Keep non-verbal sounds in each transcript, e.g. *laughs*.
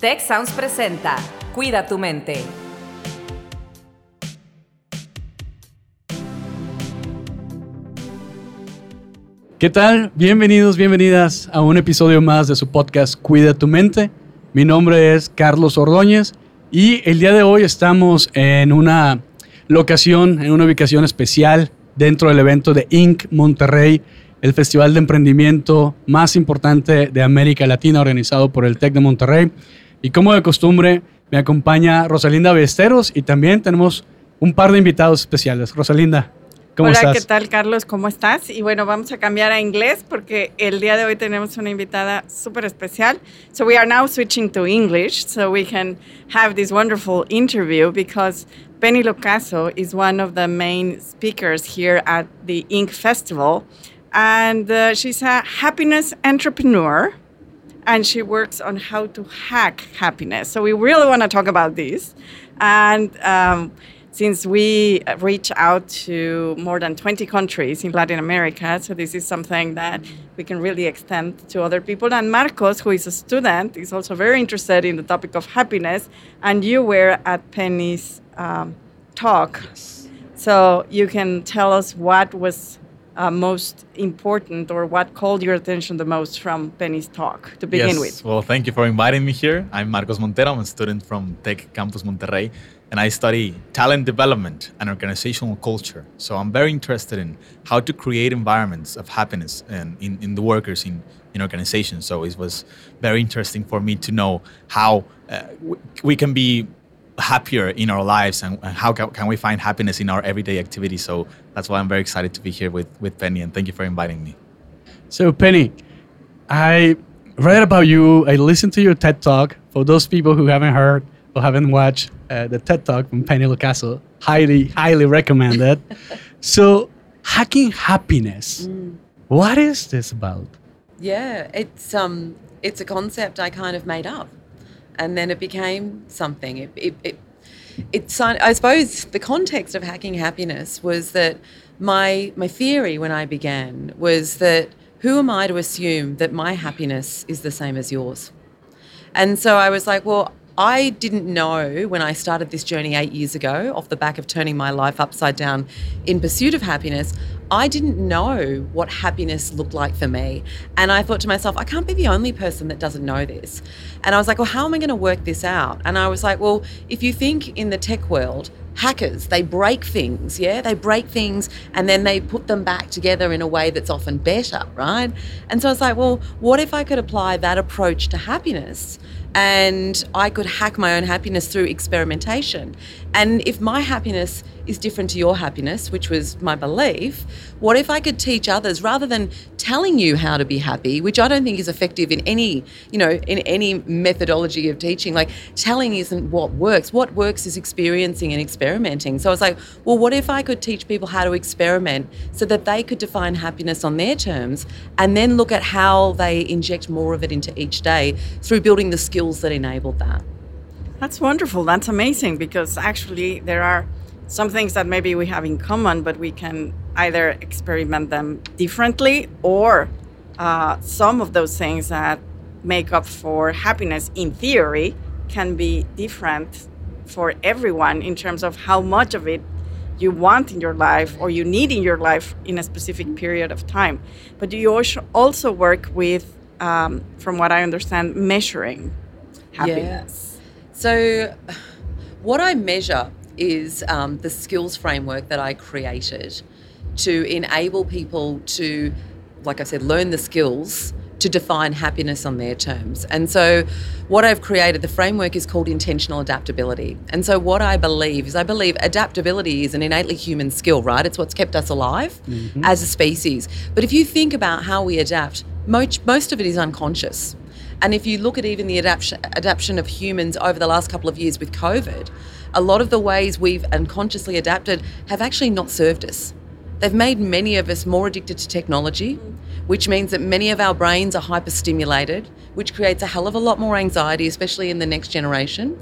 Tech Sounds presenta Cuida tu mente. ¿Qué tal? Bienvenidos, bienvenidas a un episodio más de su podcast Cuida tu mente. Mi nombre es Carlos Ordóñez y el día de hoy estamos en una locación, en una ubicación especial dentro del evento de Inc. Monterrey, el festival de emprendimiento más importante de América Latina organizado por el TEC de Monterrey. Y como de costumbre, me acompaña Rosalinda Besteros y también tenemos un par de invitados especiales. Rosalinda, ¿cómo Hola, estás? ¿qué tal, Carlos? ¿Cómo estás? Y bueno, vamos a cambiar a inglés porque el día de hoy tenemos una invitada súper especial. So we are now switching to English so we can have this wonderful interview because Penny Locaso is one of the main speakers here at the Inc. Festival. And uh, she's a happiness entrepreneur and she works on how to hack happiness. So we really want to talk about this. And um, since we reach out to more than 20 countries in Latin America, so this is something that we can really extend to other people. And Marcos, who is a student, is also very interested in the topic of happiness. And you were at Penny's um, talk. So you can tell us what was uh, most important or what called your attention the most from Penny's talk to begin yes. with. Well, thank you for inviting me here. I'm Marcos Montero. I'm a student from Tec Campus Monterrey, and I study talent development and organizational culture. So I'm very interested in how to create environments of happiness in, in, in the workers in, in organizations. So it was very interesting for me to know how uh, we can be happier in our lives and, and how can, can we find happiness in our everyday activities. So that's why I'm very excited to be here with, with Penny, and thank you for inviting me. So, Penny, I read about you. I listened to your TED Talk. For those people who haven't heard or haven't watched uh, the TED Talk from Penny Locaso, highly, highly recommended. *laughs* so, hacking happiness. What is this about? Yeah, it's um, it's a concept I kind of made up, and then it became something. It, it, it it's I suppose the context of hacking happiness was that my my theory when I began was that who am I to assume that my happiness is the same as yours? And so I was like, well, I didn't know when I started this journey eight years ago, off the back of turning my life upside down in pursuit of happiness, I didn't know what happiness looked like for me. And I thought to myself, I can't be the only person that doesn't know this. And I was like, well, how am I going to work this out? And I was like, well, if you think in the tech world, hackers they break things yeah they break things and then they put them back together in a way that's often better right and so i was like well what if i could apply that approach to happiness and i could hack my own happiness through experimentation and if my happiness is different to your happiness which was my belief what if i could teach others rather than telling you how to be happy which i don't think is effective in any you know in any methodology of teaching? Like telling isn't what works. What works is experiencing and experimenting. So i was like well what if i could teach people how to experiment so that they could define happiness on their terms and then look at how they inject more of it into each day through building the skills that enabled that That's wonderful. That's amazing because actually there are some things that maybe we have in common, but we can either experiment them differently or uh, some of those things that make up for happiness in theory can be different for everyone in terms of how much of it you want in your life or you need in your life in a specific period of time. But you also- also work with, um, from what I understand, measuring happiness. So, what I measure is um, the skills framework that I created to enable people to, like I said, learn the skills to define happiness on their terms. And so, what I've created, the framework is called intentional adaptability. And so, what I believe is, I believe adaptability is an innately human skill, right? It's what's kept us alive as a species. But if you think about how we adapt, most, most of it is unconscious. And if you look at even the adaptation, of humans over the last couple of years with COVID, a lot of the ways we've unconsciously adapted have actually not served us. They've made many of us more addicted to technology, which means that many of our brains are hyperstimulated, which creates a hell of a lot more anxiety, especially in the next generation.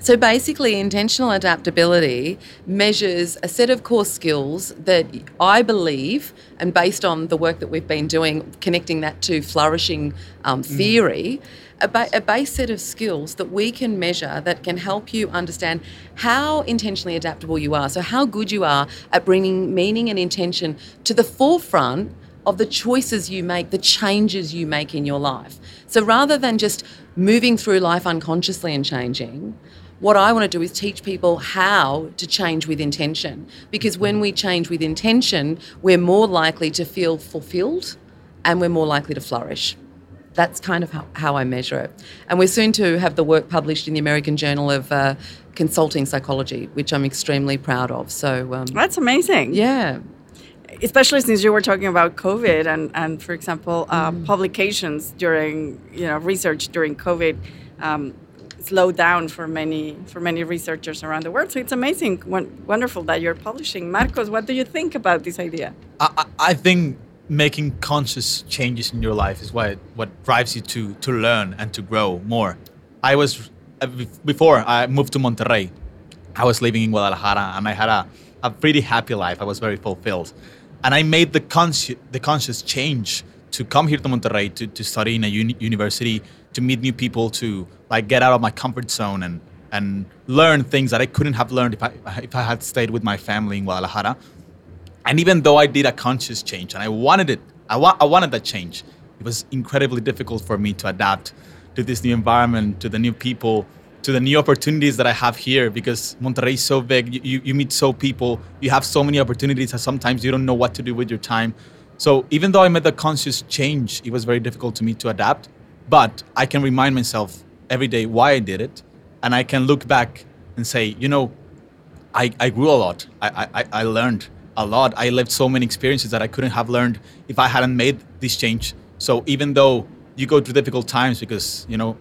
So basically, intentional adaptability measures a set of core skills that I believe, and based on the work that we've been doing, connecting that to flourishing um, theory, a, ba- a base set of skills that we can measure that can help you understand how intentionally adaptable you are. So, how good you are at bringing meaning and intention to the forefront of the choices you make, the changes you make in your life. So, rather than just moving through life unconsciously and changing, what I want to do is teach people how to change with intention. Because when we change with intention, we're more likely to feel fulfilled and we're more likely to flourish. That's kind of how, how I measure it. And we're soon to have the work published in the American Journal of uh, Consulting Psychology, which I'm extremely proud of. So, um, That's amazing. yeah. especially since you were talking about COVID and, and for example, uh, publications during you know research during COVID um, slowed down for many for many researchers around the world. So it's amazing, wonderful that you're publishing. Marcos, what do you think about this idea? I, I think making conscious changes in your life is what what drives you to to learn and to grow more. I was uh, before I moved to Monterrey. I was living in Guadalajara and I had a, a pretty happy life. I was very fulfilled, and I made the conscious the conscious change to come here to Monterrey to, to study in a uni- university, to meet new people, to like get out of my comfort zone and and learn things that I couldn't have learned if I if I had stayed with my family in Guadalajara. And even though I did a conscious change and I wanted it, I, wa- I wanted that change, it was incredibly difficult for me to adapt to this new environment, to the new people, to the new opportunities that I have here because Monterrey is so big. You, you, you meet so people, you have so many opportunities that sometimes you don't know what to do with your time. So even though I made the conscious change, it was very difficult to me to adapt. But I can remind myself every day why I did it. And I can look back and say, you know, I, I grew a lot. I, I, I learned a lot. I lived so many experiences that I couldn't have learned if I hadn't made this change. So even though you go through difficult times, because you know,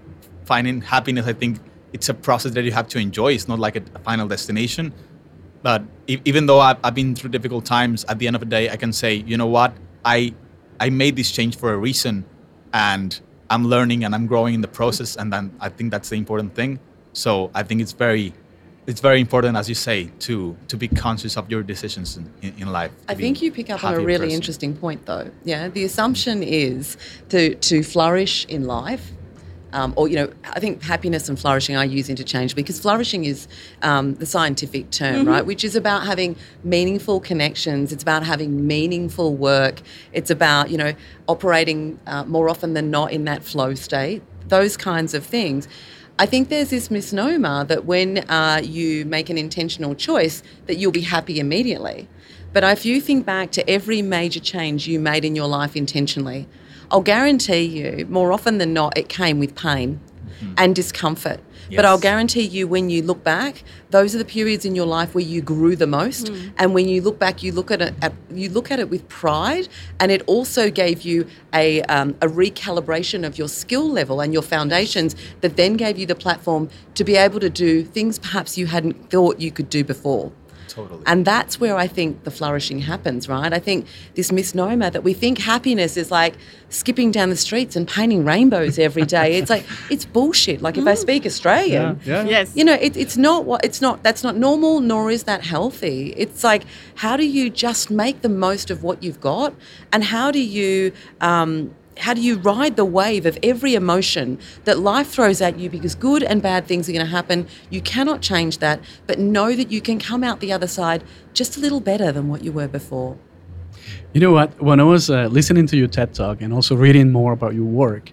finding happiness, I think it's a process that you have to enjoy. It's not like a, a final destination. But e- even though I've, I've been through difficult times, at the end of the day, I can say, you know what, I I made this change for a reason, and I'm learning and I'm growing in the process, and then I think that's the important thing. So I think it's very it's very important, as you say, to to be conscious of your decisions in, in, life. I think you pick up on a really person. interesting point, though. Yeah, the assumption is to to flourish in life, um, or you know, I think happiness and flourishing I use interchangeably because flourishing is um, the scientific term, right? Which is about having meaningful connections. It's about having meaningful work. It's about you know operating uh, more often than not in that flow state. Those kinds of things. I think there's this misnomer that when uh, you make an intentional choice, that you'll be happy immediately. But if you think back to every major change you made in your life intentionally, I'll guarantee you, more often than not, it came with pain and discomfort. But I'll guarantee you, when you look back, those are the periods in your life where you grew the most. And when you look back, you look at it, at, you look at it with pride, and it also gave you a, um, a recalibration of your skill level and your foundations that then gave you the platform to be able to do things perhaps you hadn't thought you could do before. Totally. And that's where I think the flourishing happens, right? I think this misnomer that we think happiness is like skipping down the streets and painting rainbows every day. It's like *laughs* it's bullshit. Like if I speak Australian, yeah. Yes. you know, it, it's not what it's not. That's not normal, nor is that healthy. It's like how do you just make the most of what you've got, and how do you um, how do you ride the wave of every emotion that life throws at you because good and bad things are going to happen. You cannot change that, but know that you can come out the other side just a little better than what you were before. You know what? When I was uh, listening to your TED talk and also reading more about your work,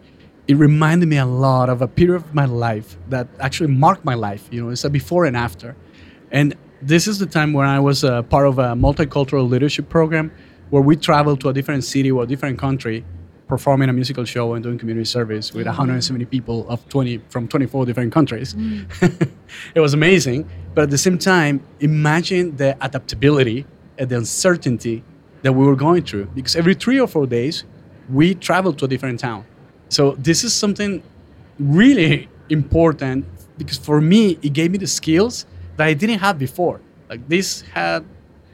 it reminded me a lot of a period of my life that actually marked my life. You know, it's a before and after. And this is the time when I was uh, part of a multicultural leadership program where we traveled to a different city or a different country performing a musical show and doing community service with 170 people of 20 from 24 different countries. Mm. *laughs* it was amazing, but at the same time, imagine the adaptability and the uncertainty that we were going through because every 3 or 4 days we traveled to a different town. So this is something really *laughs* important because for me it gave me the skills that I didn't have before. Like this had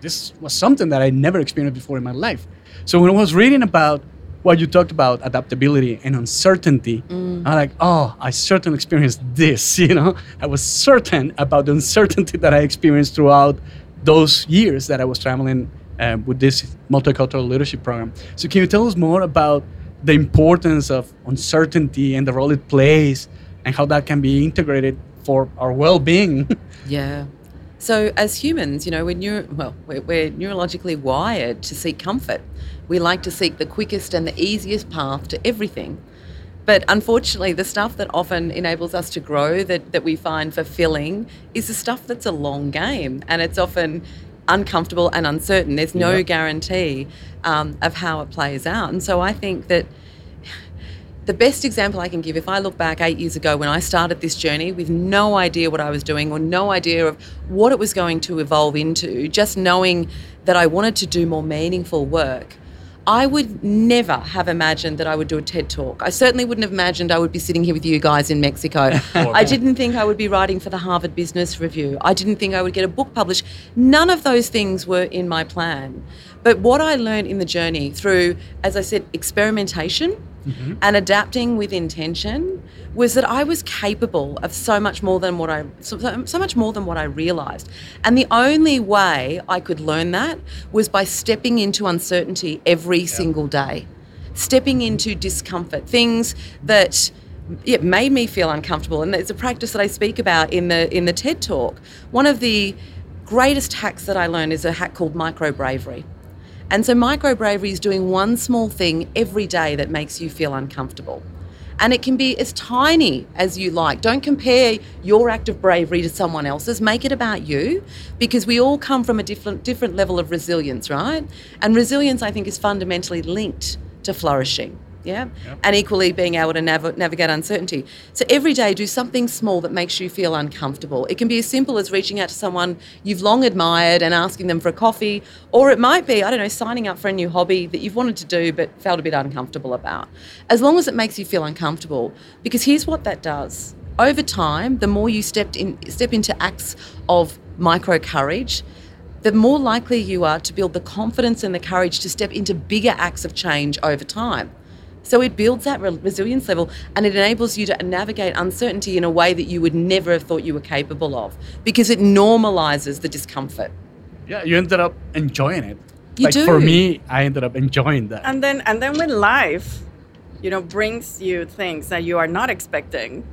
this was something that I never experienced before in my life. So when I was reading about what you talked about adaptability and uncertainty. I'm like, oh, I certainly experienced this. *laughs* You know, I was certain about the uncertainty that I experienced throughout those years that I was traveling uh, with this multicultural leadership program. So, can you tell us more about the importance of uncertainty and the role it plays, and how that can be integrated for our well-being? *laughs* Yeah. So as humans, you know, we're neuro- well, we're, we're neurologically wired to seek comfort. We like to seek the quickest and the easiest path to everything. But unfortunately, the stuff that often enables us to grow, that, that we find fulfilling, is the stuff that's a long game. And it's often uncomfortable and uncertain. There's no Yeah. guarantee um, of how it plays out. And so I think that the best example I can give, if I look back eight years ago when I started this journey with no idea what I was doing or no idea of what it was going to evolve into, just knowing that I wanted to do more meaningful work, I would never have imagined that I would do a TED talk. I certainly wouldn't have imagined I would be sitting here with you guys in Mexico. *laughs* I didn't think I would be writing for the Harvard Business Review. I didn't think I would get a book published. None of those things were in my plan. But what I learned in the journey through, as I said, experimentation Mm-hmm. and adapting with intention was that I was capable of so much more than what I so, so much more than what I realized. And the only way I could learn that was by stepping into uncertainty every single day. Stepping into discomfort, things that it made me feel uncomfortable and it's a practice that I speak about in the in the TED talk. One of the greatest hacks that I learned is a hack called micro bravery. And so, micro bravery is doing one small thing every day that makes you feel uncomfortable. And it can be as tiny as you like. Don't compare your act of bravery to someone else's. Make it about you because we all come from a different, different level of resilience, right? And resilience, I think, is fundamentally linked to flourishing. Yeah. And equally being able to nav- navigate uncertainty. So every day, do something small that makes you feel uncomfortable. It can be as simple as reaching out to someone you've long admired and asking them for a coffee, or it might be, I don't know, signing up for a new hobby that you've wanted to do but felt a bit uncomfortable about. As long as it makes you feel uncomfortable, because here's what that does. Over time, the more you stepped in, step into acts of micro courage, the more likely you are to build the confidence and the courage to step into bigger acts of change over time. So it builds that re- resilience level and it enables you to navigate uncertainty in a way that you would never have thought you were capable of because it normalizes the discomfort. yeah, you ended up enjoying it. You like for me, I ended up enjoying that. And then and then when life, you know, brings you things that you are not expecting,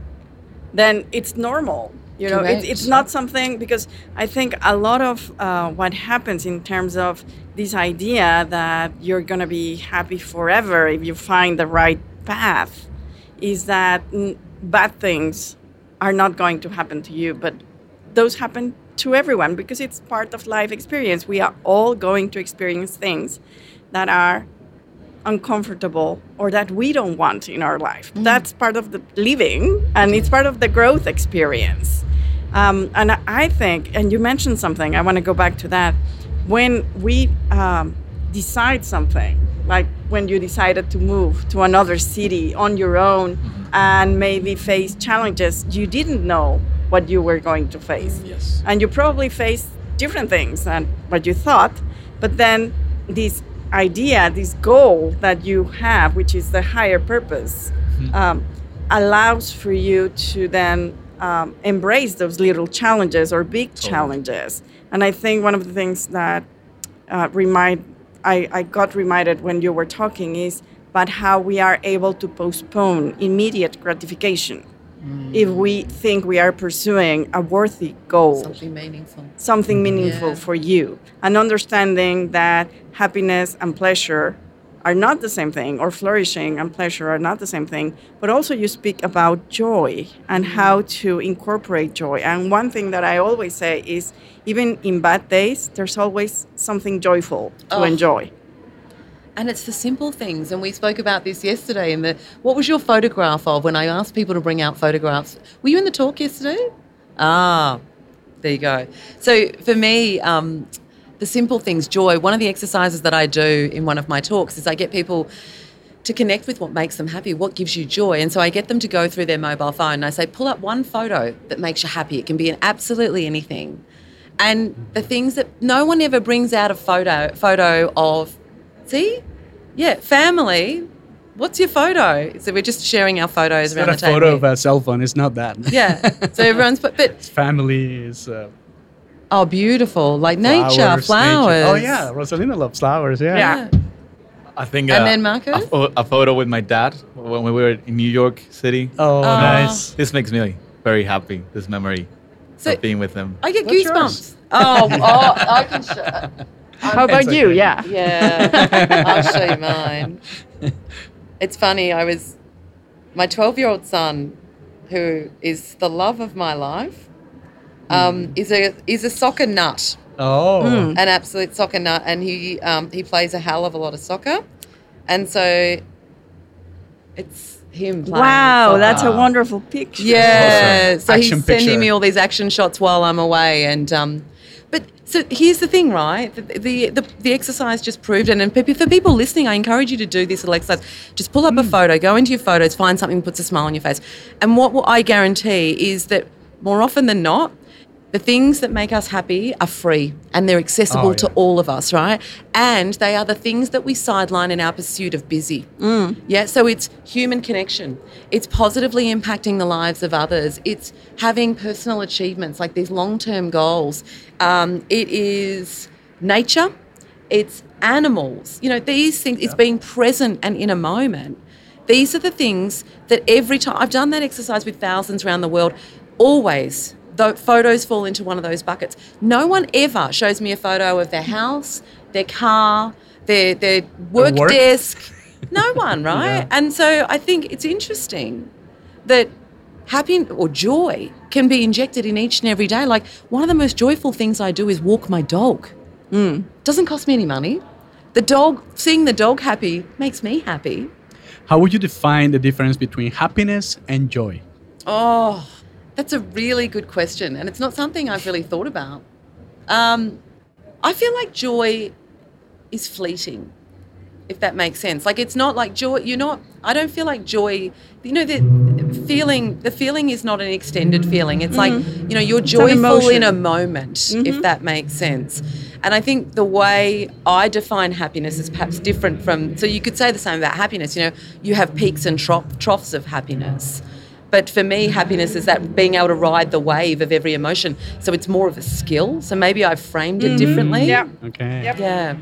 then it's normal. You know, it's, it's not something because I think a lot of uh, what happens in terms of this idea that you're gonna be happy forever if you find the right path is that mm, bad things are not going to happen to you, but those happen to everyone because it's part of life experience. We are all going to experience things that are uncomfortable or that we don't want in our life. That's part of the living and it's part of the growth experience. Um, and I- think, and you mentioned something, I want to go back to that. When we um, decide something, like when you decided to move to another city on your own and maybe face challenges you didn't know what you were going to face. Yes. And you probably faced different things than what you thought, but then this idea, this goal that you have, which is the higher purpose, um, allows for you to then um, embrace those little challenges or big challenges. And I think one of the things that uh, remind I, I got reminded when you were talking is about how we are able to postpone immediate gratification if we think we are pursuing a worthy goal Something meaningful. something mm-hmm. meaningful Yeah. for you and understanding that happiness and pleasure are not the same thing or flourishing and pleasure are not the same thing but also you speak about joy and mm-hmm. how to incorporate joy and one thing that i always say is even in bad days there's always something joyful to Oh. enjoy And it's the simple things. And we spoke about this yesterday in the what was your photograph of when I asked people to bring out photographs? Were you in the talk yesterday? Ah, there you go. So for me, um, the simple things, joy, one of the exercises that I do in one of my talks is I get people to connect with what makes them happy, what gives you joy. And so I get them to go through their mobile phone and I say, pull up one photo that makes you happy. It can be in absolutely anything. And the things that no one ever brings out a photo photo of, see? Yeah, family, what's your photo? So we're just sharing our photos It's around not a table. photo of our cell phone. It's not that. yeah. So *laughs* everyone's but, but It's family. It's uh, oh, beautiful, like nature, flowers. flowers. nature. Oh yeah, Rosalinda loves flowers. Yeah. Yeah. I think. And uh, then Marcus? A, a photo with my dad when we were in New York City. Oh, Oh. nice. This makes me very happy. This memory So- of being with him. I get What's goosebumps. yours? Oh, oh, *laughs* I can show. How about It's you? Yeah. Yeah, I'll show you *laughs* mine. It's funny. I was my twelve-year-old son, who is the love of my life, um, is a is a soccer nut, Oh. Mm. an absolute soccer nut, and he um, he plays a hell of a lot of soccer, and so it's him. Playing Wow, soccer. that's a wonderful picture. Yeah. Awesome. So Action he's sending me all these action shots while I'm away, and um, but so here's the thing, right? The the, the, the exercise just proved, it. and for people listening, I encourage you to do this little exercise. Just pull up a mm. photo, go into your photos, find something that puts a smile on your face, and what I guarantee is that more often than not. The things that make us happy are free and they're accessible Oh, to all of us, right? And they are the things that we sideline in our pursuit of busy. Yeah, so it's human connection. It's positively impacting the lives of others. It's having personal achievements like these long term goals. Um, it is nature. It's animals. You know, these things, it's being present and in a moment. These are the things that every time I've done that exercise with thousands around the world, always. Though photos fall into one of those buckets. No one ever shows me a photo of their house, their car, their their work, work? desk. *laughs* No one, right? Yeah. And so I think it's interesting that happy or joy can be injected in each and every day. Like one of the most joyful things I do is walk my dog. Mm. Doesn't cost me any money. The dog, seeing the dog happy makes me happy. How would you define the difference between happiness and joy? Oh, that's a really good question, and it's not something I've really thought about. Um, I feel like joy is fleeting, if that makes sense. Like it's not like joy. You're not. I don't feel like joy. You know, the feeling. The feeling is not an extended feeling. It's like you know, you're joyful in a moment, if that makes sense. And I think the way I define happiness is perhaps different from. So you could say the same about happiness. You know, you have peaks and trough, troughs of happiness. But for me, happiness is that being able to ride the wave of every emotion. So it's more of a skill. So maybe I've framed it differently. Yeah. Okay. Yep. Yeah.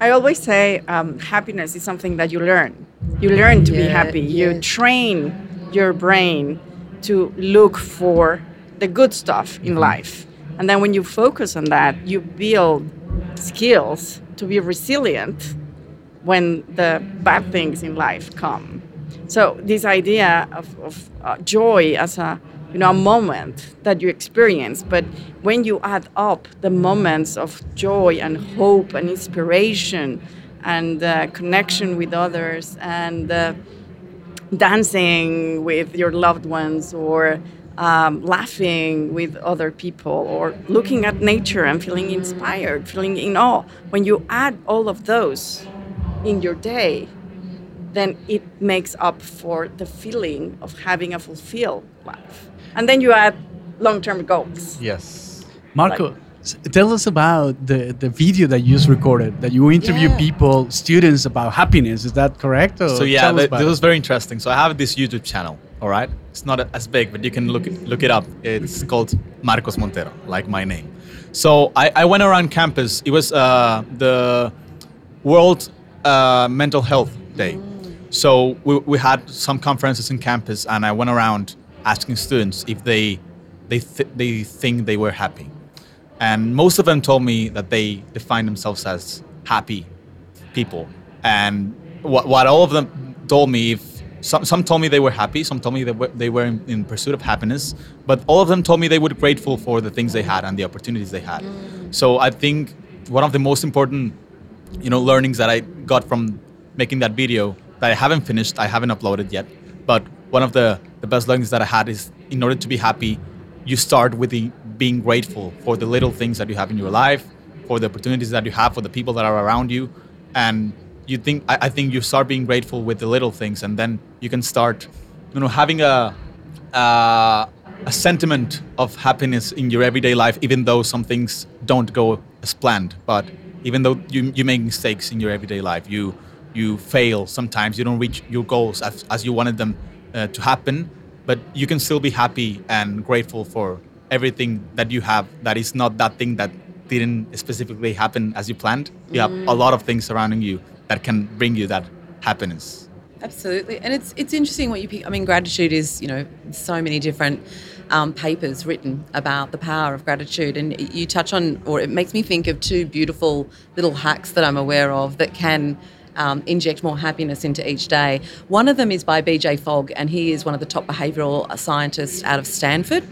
I always say um, happiness is something that you learn. You learn to be Yeah, happy. You train your brain to look for the good stuff in life. And then when you focus on that, you build skills to be resilient when the bad things in life come. So this idea of, of uh, joy as a you know a moment that you experience, but when you add up the moments of joy and hope and inspiration and uh, connection with others and uh, dancing with your loved ones or um, laughing with other people or looking at nature and feeling inspired, feeling in awe. When you add all of those in your day, then it makes up for the feeling of having a fulfilled life. And then you add long term goals. Yes. Marco, s- tell us about the, the video that you just recorded, that you interview Yeah. people, students about happiness. Is that correct? Or So yeah, tell us this it. was very interesting. So I have this YouTube channel. All right, it's not as big, but you can look it, look it up. It's called Marcos Montero, like my name. So I, I went around campus. It was uh, the World uh, Mental Health Day. So we, we had some conferences in campus, and I went around asking students if they they th- they think they were happy, and most of them told me that they define themselves as happy people. And what, what all of them told me, if some, some told me they were happy, some told me they were, they were in, in pursuit of happiness, but all of them told me they were grateful for the things they had and the opportunities they had. Mm. So I think one of the most important, you know, learnings that I got from making that video that I haven't finished, I haven't uploaded yet, but one of the, the best learnings that I had is in order to be happy, you start with the, being grateful for the little things that you have in your life, for the opportunities that you have, for the people that are around you, and you think I, I think you start being grateful with the little things, and then you can start, you know, having a uh, a sentiment of happiness in your everyday life, even though some things don't go as planned. But even though you you make mistakes in your everyday life, you you fail sometimes, you don't reach your goals as, as you wanted them uh, to happen, but you can still be happy and grateful for everything that you have that is not that thing that didn't specifically happen as you planned. You have a lot of things surrounding you that can bring you that happiness. Absolutely, and it's it's interesting what you pick. I mean, gratitude is you know so many different um, papers written about the power of gratitude, and you touch on, or it makes me think of two beautiful little hacks that I'm aware of that can. Um, inject more happiness into each day. One of them is by BJ Fogg, and he is one of the top behavioural scientists out of Stanford.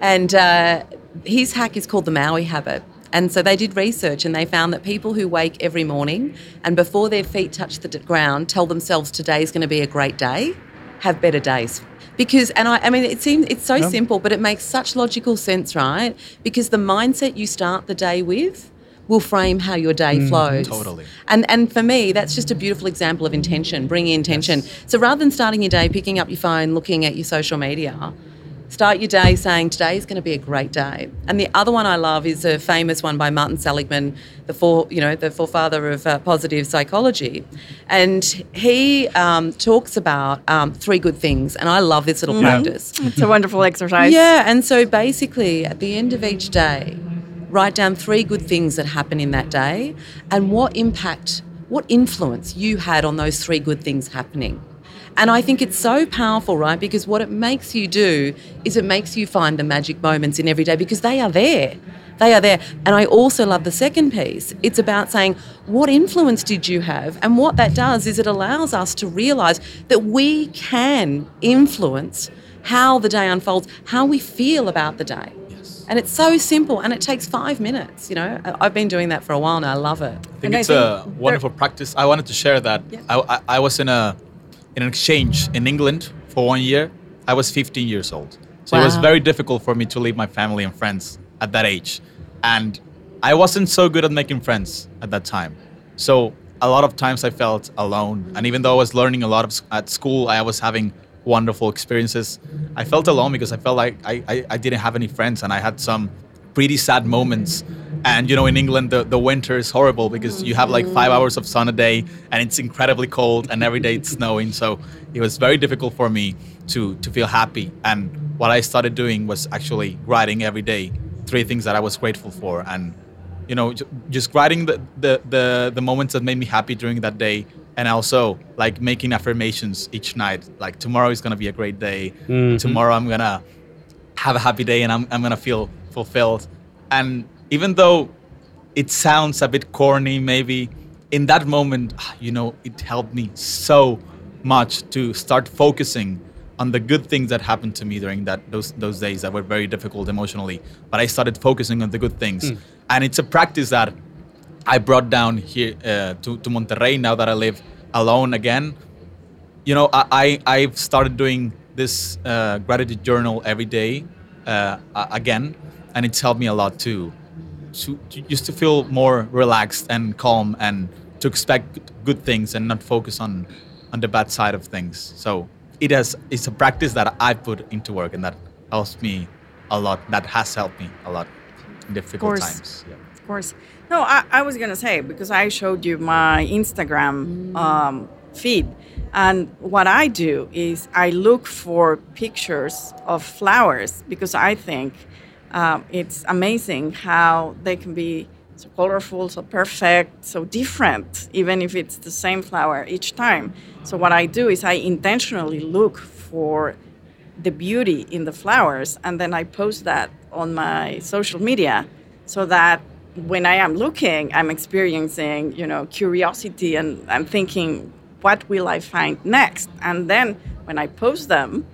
And uh, his hack is called the Maui habit. And so they did research and they found that people who wake every morning and before their feet touch the ground tell themselves today's going to be a great day have better days. Because, and I, I mean, it seems it's so simple, but it makes such logical sense, right? Because the mindset you start the day with will frame how your day flows. Totally. And and for me, that's just a beautiful example of intention, bringing intention. So rather than starting your day picking up your phone, looking at your social media, start your day saying today is going to be a great day. And the other one I love is a famous one by Martin Seligman, the for you know the forefather of uh, positive psychology, and he um, talks about um, three good things. And I love this little practice. It's a wonderful exercise. Yeah, and so basically, at the end of each day, write down three good things that happen in that day and what impact, what influence you had on those three good things happening. And I think it's so powerful, right? Because what it makes you do is it makes you find the magic moments in every day because they are there. They are there. And I also love the second piece. It's about saying, what influence did you have? And what that does is it allows us to realize that we can influence how the day unfolds, how we feel about the day. And it's so simple and it takes five minutes. You know, I- I've been doing that for a while now. I love it. I think And I it's think a wonderful practice. I wanted to share that. I, I, I was in a in an exchange in England for one year. I was 15 years old, so it was very difficult for me to leave my family and friends at that age, and I wasn't so good at making friends at that time. So a lot of times I felt alone, and even though I was learning a lot of, at school, I was having wonderful experiences. I felt alone because I felt like I, I, I didn't have any friends, and I had some pretty sad moments. And you know, in England, the, the winter is horrible because you have like five hours of sun a day, and it's incredibly cold, and every day it's snowing. So it was very difficult for me to to feel happy. And what I started doing was actually writing every day three things that I was grateful for, and you know, just writing the, the the the moments that made me happy during that day, and also like making affirmations each night. Like tomorrow is gonna be a great day. Tomorrow I'm gonna have a happy day and I'm, I'm gonna feel fulfilled. And even though it sounds a bit corny, maybe in that moment, ah, you know, it helped me so much to start focusing on the good things that happened to me during that those those days that were very difficult emotionally. But I started focusing on the good things, and it's a practice that I brought down here uh, to to Monterrey now that I live alone again you know, I, I I've started doing this uh, gratitude journal every day uh, again, and it's helped me a lot too, to, to just to feel more relaxed and calm and to expect good things and not focus on on the bad side of things. So it has it's a practice that I put into work and that helps me a lot. That has helped me a lot in difficult times. Yeah. Of course. No, I, I was gonna say because I showed you my Instagram um, feed, and what I do is I look for pictures of flowers because I think um, it's amazing how they can be so colorful, so perfect, so different, even if it's the same flower each time. So what I do is I intentionally look for the beauty in the flowers and then I post that on my social media so that when I am looking, I'm experiencing, you know, curiosity and I'm thinking, what will I find next? And then when I post them,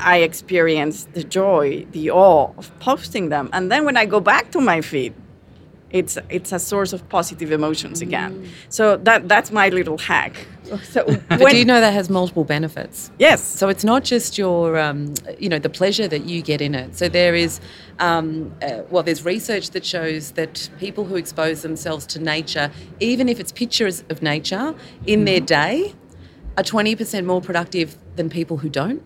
I experience the joy, the awe of posting them. And then when I go back to my feed, it's it's a source of positive emotions again. Mm. So that that's my little hack. *laughs* So *laughs* But when- do you know that has multiple benefits? yes. So it's not just your, um, you know, the pleasure that you get in it. So there is, um, uh, well, there's research that shows that people who expose themselves to nature, even if it's pictures of nature in their day, are 20% more productive than people who don't.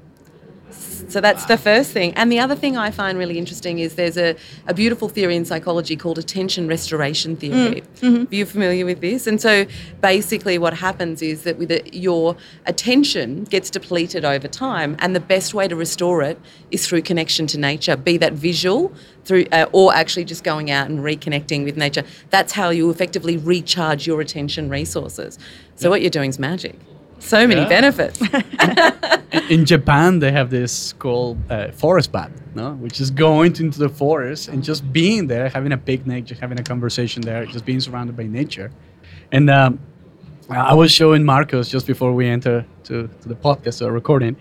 So that's the first thing. And the other thing I find really interesting is there's a, a beautiful theory in psychology called attention restoration theory. Are you familiar with this? And so basically what happens is that with it, your attention gets depleted over time and the best way to restore it is through connection to nature, be that visual through uh, or actually just going out and reconnecting with nature. That's how you effectively recharge your attention resources. So what you're doing is magic. So many Yeah. benefits. *laughs* In Japan, they have this called uh, forest bath, no? which is going into the forest and just being there, having a picnic, just having a conversation there, just being surrounded by nature. And um, I was showing Marcos just before we enter to, to the podcast or recording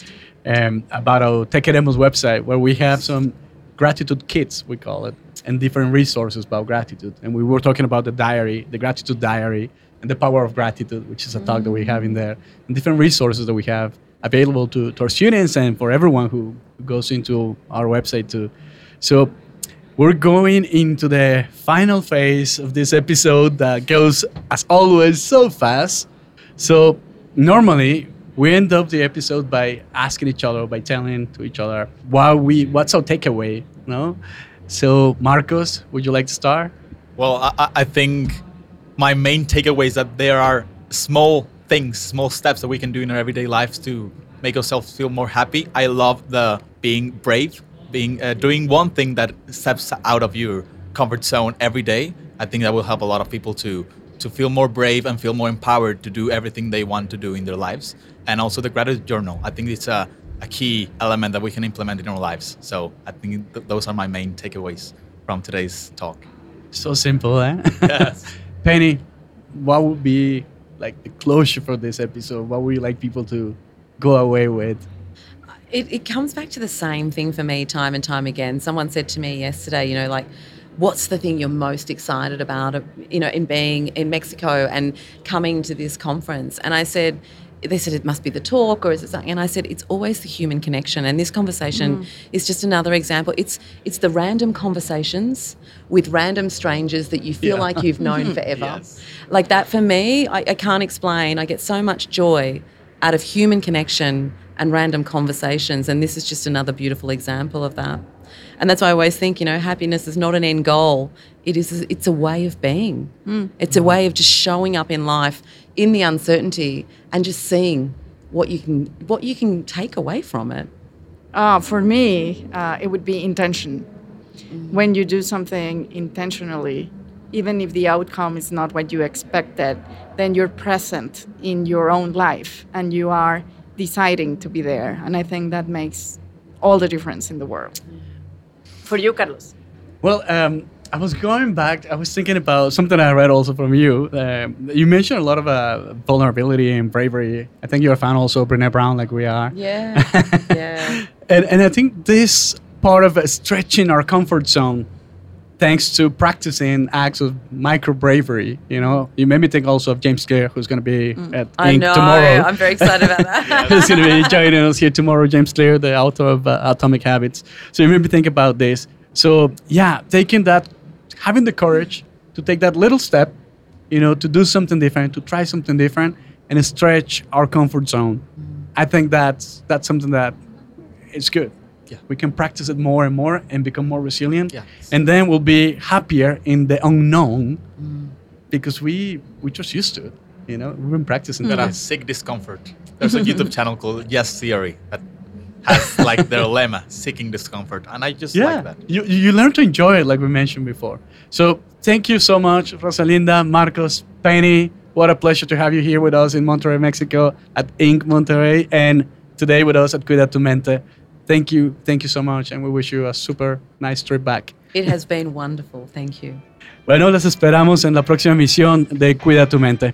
um, about our Tequeremos website, where we have some gratitude kits, we call it, and different resources about gratitude. And we were talking about the diary, the gratitude diary, and the power of gratitude, which is a talk that we have in there, and different resources that we have available to, to our students and for everyone who goes into our website too. So we're going into the final phase of this episode that goes, as always, so fast. So normally we end up the episode by asking each other, by telling to each other what we, what's our takeaway, no? So Marcos, would you like to start? Well, I, I- I think my main takeaway is that there are small things, small steps that we can do in our everyday lives to make ourselves feel more happy. I love the being brave, being uh, doing one thing that steps out of your comfort zone every day. I think that will help a lot of people to to feel more brave and feel more empowered to do everything they want to do in their lives. And also the gratitude journal. I think it's a, a key element that we can implement in our lives. So I think th- those are my main takeaways from today's talk. So simple, eh? Yes. *laughs* Penny, what would be like the closure for this episode? What would you like people to go away with? It, it comes back to the same thing for me time and time again. Someone said to me yesterday, you know, like, what's the thing you're most excited about, you know, in being in Mexico and coming to this conference? And I said, they said it must be the talk or is it something? And I said it's always the human connection, and this conversation mm. is just another example. It's it's the random conversations with random strangers that you feel Yeah. like you've known *laughs* forever. Yes. Like that for me, I, I can't explain. I get so much joy out of human connection and random conversations. And this is just another beautiful example of that. And that's why I always think, you know, happiness is not an end goal. It is it's a way of being. Mm. It's a way of just showing up in life in the uncertainty and just seeing what you can what you can take away from it. Uh, for me, uh, it would be intention. When you do something intentionally, even if the outcome is not what you expected, then you're present in your own life and you are deciding to be there. And I think that makes all the difference in the world. For you, Carlos. Well, um, I was going back. I was thinking about something I read also from you. Um, you mentioned a lot of uh, vulnerability and bravery. I think you're a fan also of Brené Brown, like we are. Yeah. *laughs* yeah. And, and I think this part of uh, stretching our comfort zone, thanks to practicing acts of micro bravery. You know, you made me think also of James Clear, who's going to be at I Inc. know. tomorrow. I'm very excited about that. *laughs* He's going to be joining us here tomorrow, James Clear, the author of uh, Atomic Habits. So you made me think about this. So yeah, taking that, having the courage to take that little step, you know, to do something different, to try something different, and stretch our comfort zone. I think that's that's something that is good. Yeah. We can practice it more and more and become more resilient. Yeah. And then we'll be happier in the unknown because we we just used to it. You know, we've been practicing that that. are sick discomfort. There's a *laughs* YouTube channel called Yes Theory that has like their lemma, seeking discomfort, and I just yeah, like that. you you learn to enjoy it, like we mentioned before. So thank you so much, Rosalinda, Marcos, Penny. What a pleasure to have you here with us in Monterrey, Mexico, at Inc. Monterrey, and today with us at Cuida tu Mente. Thank you, thank you so much, and we wish you a super nice trip back. It has been wonderful. Thank you. Bueno, les esperamos en la próxima emisión de Cuida tu Mente.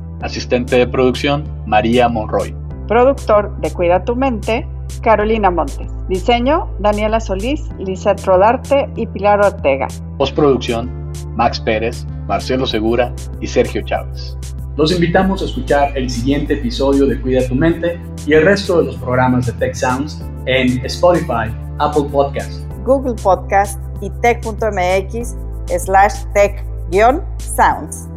Asistente de producción, María Monroy. Productor de Cuida tu mente, Carolina Montes. Diseño, Daniela Solís, Lizeth Rodarte y Pilar Ortega. Postproducción, Max Pérez, Marcelo Segura y Sergio Chávez. Los invitamos a escuchar el siguiente episodio de Cuida tu mente y el resto de los programas de Tech Sounds en Spotify, Apple Podcast, Google Podcast y tech.mx slash tech-sounds.